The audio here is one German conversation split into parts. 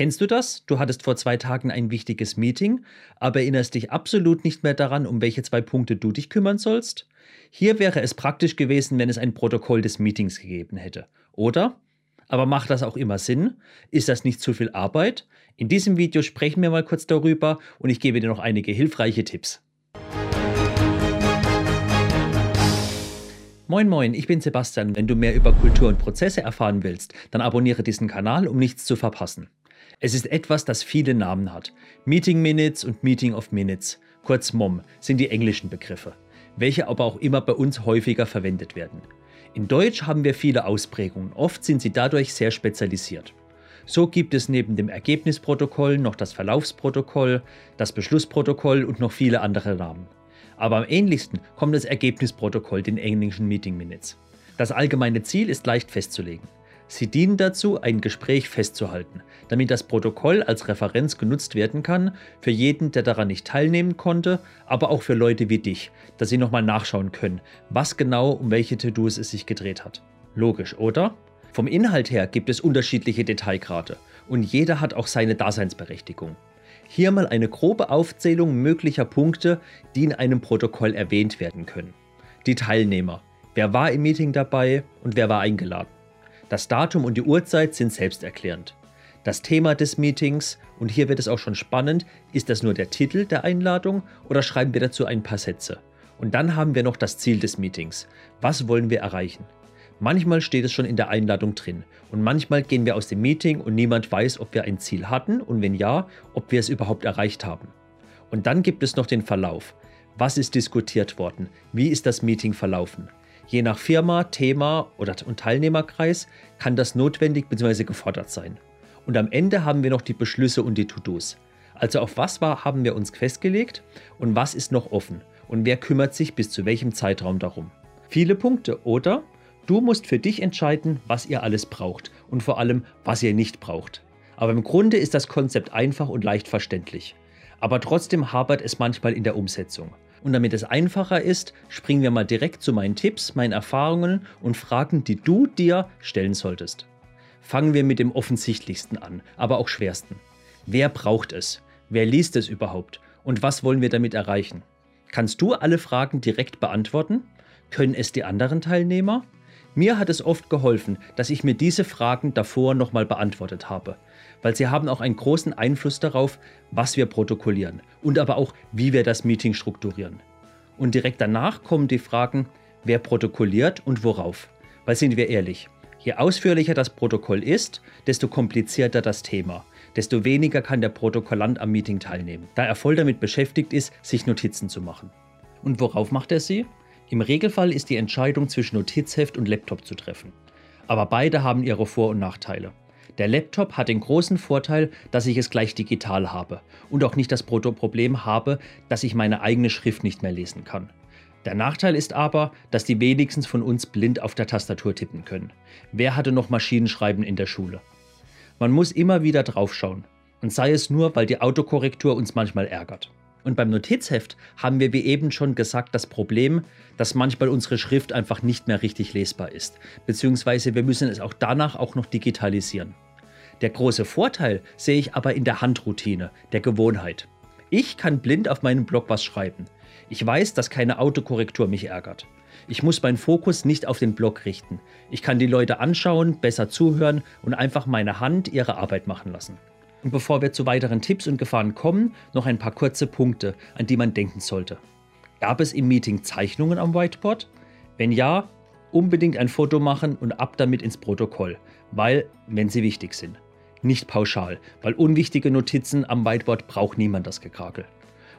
Kennst du das? Du hattest vor zwei Tagen ein wichtiges Meeting, aber erinnerst dich absolut nicht mehr daran, um welche zwei Punkte du dich kümmern sollst? Hier wäre es praktisch gewesen, wenn es ein Protokoll des Meetings gegeben hätte. Oder? Aber macht das auch immer Sinn? Ist das nicht zu viel Arbeit? In diesem Video sprechen wir mal kurz darüber und ich gebe dir noch einige hilfreiche Tipps. Moin Moin, ich bin Sebastian. Wenn du mehr über Kultur und Prozesse erfahren willst, dann abonniere diesen Kanal, um nichts zu verpassen. Es ist etwas, das viele Namen hat. Meeting Minutes und Meeting of Minutes, kurz MOM, sind die englischen Begriffe, welche aber auch immer bei uns häufiger verwendet werden. In Deutsch haben wir viele Ausprägungen, oft sind sie dadurch sehr spezialisiert. So gibt es neben dem Ergebnisprotokoll noch das Verlaufsprotokoll, das Beschlussprotokoll und noch viele andere Namen. Aber am ähnlichsten kommt das Ergebnisprotokoll den englischen Meeting Minutes. Das allgemeine Ziel ist leicht festzulegen. Sie dienen dazu, ein Gespräch festzuhalten, damit das Protokoll als Referenz genutzt werden kann für jeden, der daran nicht teilnehmen konnte, aber auch für Leute wie dich, dass sie nochmal nachschauen können, was genau um welche To-Dos es sich gedreht hat. Logisch, oder? Vom Inhalt her gibt es unterschiedliche Detailgrade und jeder hat auch seine Daseinsberechtigung. Hier mal eine grobe Aufzählung möglicher Punkte, die in einem Protokoll erwähnt werden können. Die Teilnehmer. Wer war im Meeting dabei und wer war eingeladen? Das Datum und die Uhrzeit sind selbsterklärend. Das Thema des Meetings, und hier wird es auch schon spannend, ist das nur der Titel der Einladung oder schreiben wir dazu ein paar Sätze? Und dann haben wir noch das Ziel des Meetings. Was wollen wir erreichen? Manchmal steht es schon in der Einladung drin und manchmal gehen wir aus dem Meeting und niemand weiß, ob wir ein Ziel hatten und wenn ja, ob wir es überhaupt erreicht haben. Und dann gibt es noch den Verlauf. Was ist diskutiert worden? Wie ist das Meeting verlaufen? Je nach Firma, Thema oder und Teilnehmerkreis kann das notwendig bzw. gefordert sein. Und am Ende haben wir noch die Beschlüsse und die To-Dos. Also auf was war, haben wir uns festgelegt und was ist noch offen und wer kümmert sich bis zu welchem Zeitraum darum. Viele Punkte, oder? Du musst für dich entscheiden, was ihr alles braucht und vor allem, was ihr nicht braucht. Aber im Grunde ist das Konzept einfach und leicht verständlich. Aber trotzdem hapert es manchmal in der Umsetzung. Und damit es einfacher ist, springen wir mal direkt zu meinen Tipps, meinen Erfahrungen und Fragen, die du dir stellen solltest. Fangen wir mit dem offensichtlichsten an, aber auch schwersten. Wer braucht es? Wer liest es überhaupt? Und was wollen wir damit erreichen? Kannst du alle Fragen direkt beantworten? Können es die anderen Teilnehmer? Mir hat es oft geholfen, dass ich mir diese Fragen davor nochmal beantwortet habe, weil sie haben auch einen großen Einfluss darauf, was wir protokollieren und aber auch, wie wir das Meeting strukturieren. Und direkt danach kommen die Fragen, wer protokolliert und worauf. Weil sind wir ehrlich, je ausführlicher das Protokoll ist, desto komplizierter das Thema, desto weniger kann der Protokollant am Meeting teilnehmen, da er voll damit beschäftigt ist, sich Notizen zu machen. Und worauf macht er sie? Im Regelfall ist die Entscheidung zwischen Notizheft und Laptop zu treffen. Aber beide haben ihre Vor- und Nachteile. Der Laptop hat den großen Vorteil, dass ich es gleich digital habe und auch nicht das Problem habe, dass ich meine eigene Schrift nicht mehr lesen kann. Der Nachteil ist aber, dass die wenigstens von uns blind auf der Tastatur tippen können. Wer hatte noch Maschinenschreiben in der Schule? Man muss immer wieder draufschauen. Und sei es nur, weil die Autokorrektur uns manchmal ärgert. Und beim Notizheft haben wir wie eben schon gesagt das Problem, dass manchmal unsere Schrift einfach nicht mehr richtig lesbar ist, beziehungsweise wir müssen es auch danach auch noch digitalisieren. Der große Vorteil sehe ich aber in der Handroutine, der Gewohnheit. Ich kann blind auf meinem Blog was schreiben. Ich weiß, dass keine Autokorrektur mich ärgert. Ich muss meinen Fokus nicht auf den Blog richten. Ich kann die Leute anschauen, besser zuhören und einfach meine Hand ihre Arbeit machen lassen. Und bevor wir zu weiteren Tipps und Gefahren kommen, noch ein paar kurze Punkte, an die man denken sollte. Gab es im Meeting Zeichnungen am Whiteboard? Wenn ja, unbedingt ein Foto machen und ab damit ins Protokoll, weil, wenn sie wichtig sind. Nicht pauschal, weil unwichtige Notizen am Whiteboard braucht niemand das Gekrakel.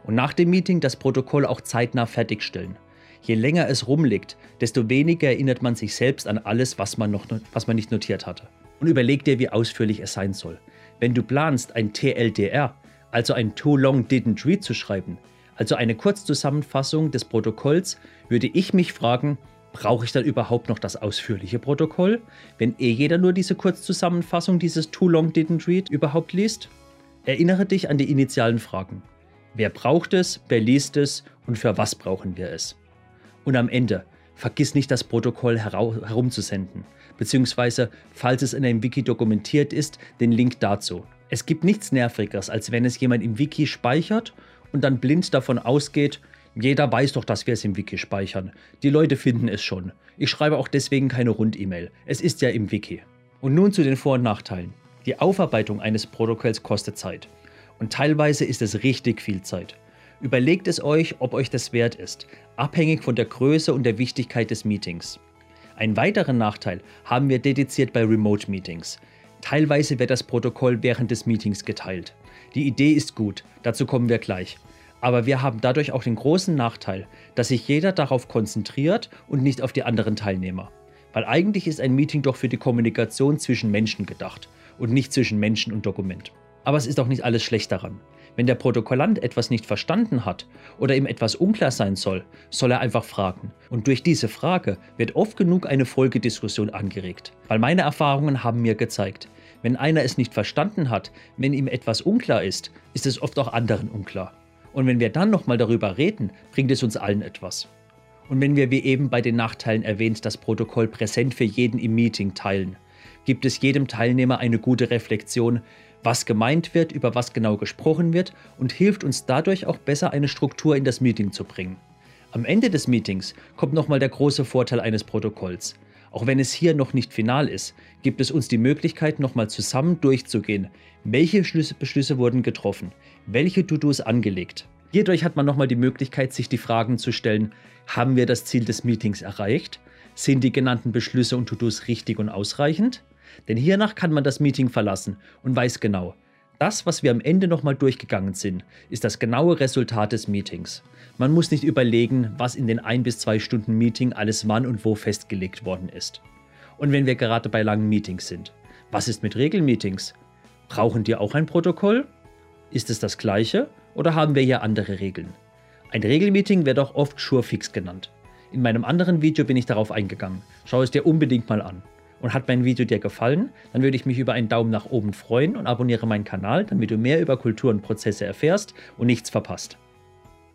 Und nach dem Meeting das Protokoll auch zeitnah fertigstellen. Je länger es rumliegt, desto weniger erinnert man sich selbst an alles, was man, noch, was man nicht notiert hatte. Und überleg dir, wie ausführlich es sein soll. Wenn du planst, ein TLDR, also ein Too Long Didn't Read zu schreiben, also eine Kurzzusammenfassung des Protokolls, würde ich mich fragen, brauche ich dann überhaupt noch das ausführliche Protokoll, wenn eh jeder nur diese Kurzzusammenfassung dieses Too Long Didn't Read überhaupt liest? Erinnere dich an die initialen Fragen. Wer braucht es, wer liest es und für was brauchen wir es? Und am Ende, vergiss nicht das Protokoll herumzusenden beziehungsweise, falls es in einem Wiki dokumentiert ist, den Link dazu. Es gibt nichts Nervigeres, als wenn es jemand im Wiki speichert und dann blind davon ausgeht, jeder weiß doch, dass wir es im Wiki speichern. Die Leute finden es schon. Ich schreibe auch deswegen keine Rund-E-Mail. Es ist ja im Wiki. Und nun zu den Vor- und Nachteilen. Die Aufarbeitung eines Protokolls kostet Zeit. Und teilweise ist es richtig viel Zeit. Überlegt es euch, ob euch das wert ist, abhängig von der Größe und der Wichtigkeit des Meetings. Einen weiteren Nachteil haben wir dediziert bei Remote Meetings. Teilweise wird das Protokoll während des Meetings geteilt. Die Idee ist gut, dazu kommen wir gleich. Aber wir haben dadurch auch den großen Nachteil, dass sich jeder darauf konzentriert und nicht auf die anderen Teilnehmer. Weil eigentlich ist ein Meeting doch für die Kommunikation zwischen Menschen gedacht und nicht zwischen Menschen und Dokument. Aber es ist auch nicht alles schlecht daran. Wenn der Protokollant etwas nicht verstanden hat oder ihm etwas unklar sein soll, soll er einfach fragen. Und durch diese Frage wird oft genug eine Folgediskussion angeregt. Weil meine Erfahrungen haben mir gezeigt, wenn einer es nicht verstanden hat, wenn ihm etwas unklar ist, ist es oft auch anderen unklar. Und wenn wir dann nochmal darüber reden, bringt es uns allen etwas. Und wenn wir wie eben bei den Nachteilen erwähnt das Protokoll präsent für jeden im Meeting teilen, gibt es jedem Teilnehmer eine gute Reflexion, was gemeint wird, über was genau gesprochen wird und hilft uns dadurch auch besser eine Struktur in das Meeting zu bringen. Am Ende des Meetings kommt nochmal der große Vorteil eines Protokolls. Auch wenn es hier noch nicht final ist, gibt es uns die Möglichkeit, nochmal zusammen durchzugehen, welche Beschlüsse wurden getroffen, welche To-Dos angelegt. Hierdurch hat man nochmal die Möglichkeit, sich die Fragen zu stellen, haben wir das Ziel des Meetings erreicht? Sind die genannten Beschlüsse und To-Dos richtig und ausreichend? Denn hiernach kann man das Meeting verlassen und weiß genau, das, was wir am Ende nochmal durchgegangen sind, ist das genaue Resultat des Meetings. Man muss nicht überlegen, was in den ein bis zwei Stunden Meeting alles wann und wo festgelegt worden ist. Und wenn wir gerade bei langen Meetings sind, was ist mit Regelmeetings? Brauchen die auch ein Protokoll? Ist es das gleiche oder haben wir hier andere Regeln? Ein Regelmeeting wird auch oft Surefix genannt. In meinem anderen Video bin ich darauf eingegangen. Schau es dir unbedingt mal an. Und hat mein Video dir gefallen, dann würde ich mich über einen Daumen nach oben freuen und abonniere meinen Kanal, damit du mehr über Kultur und Prozesse erfährst und nichts verpasst.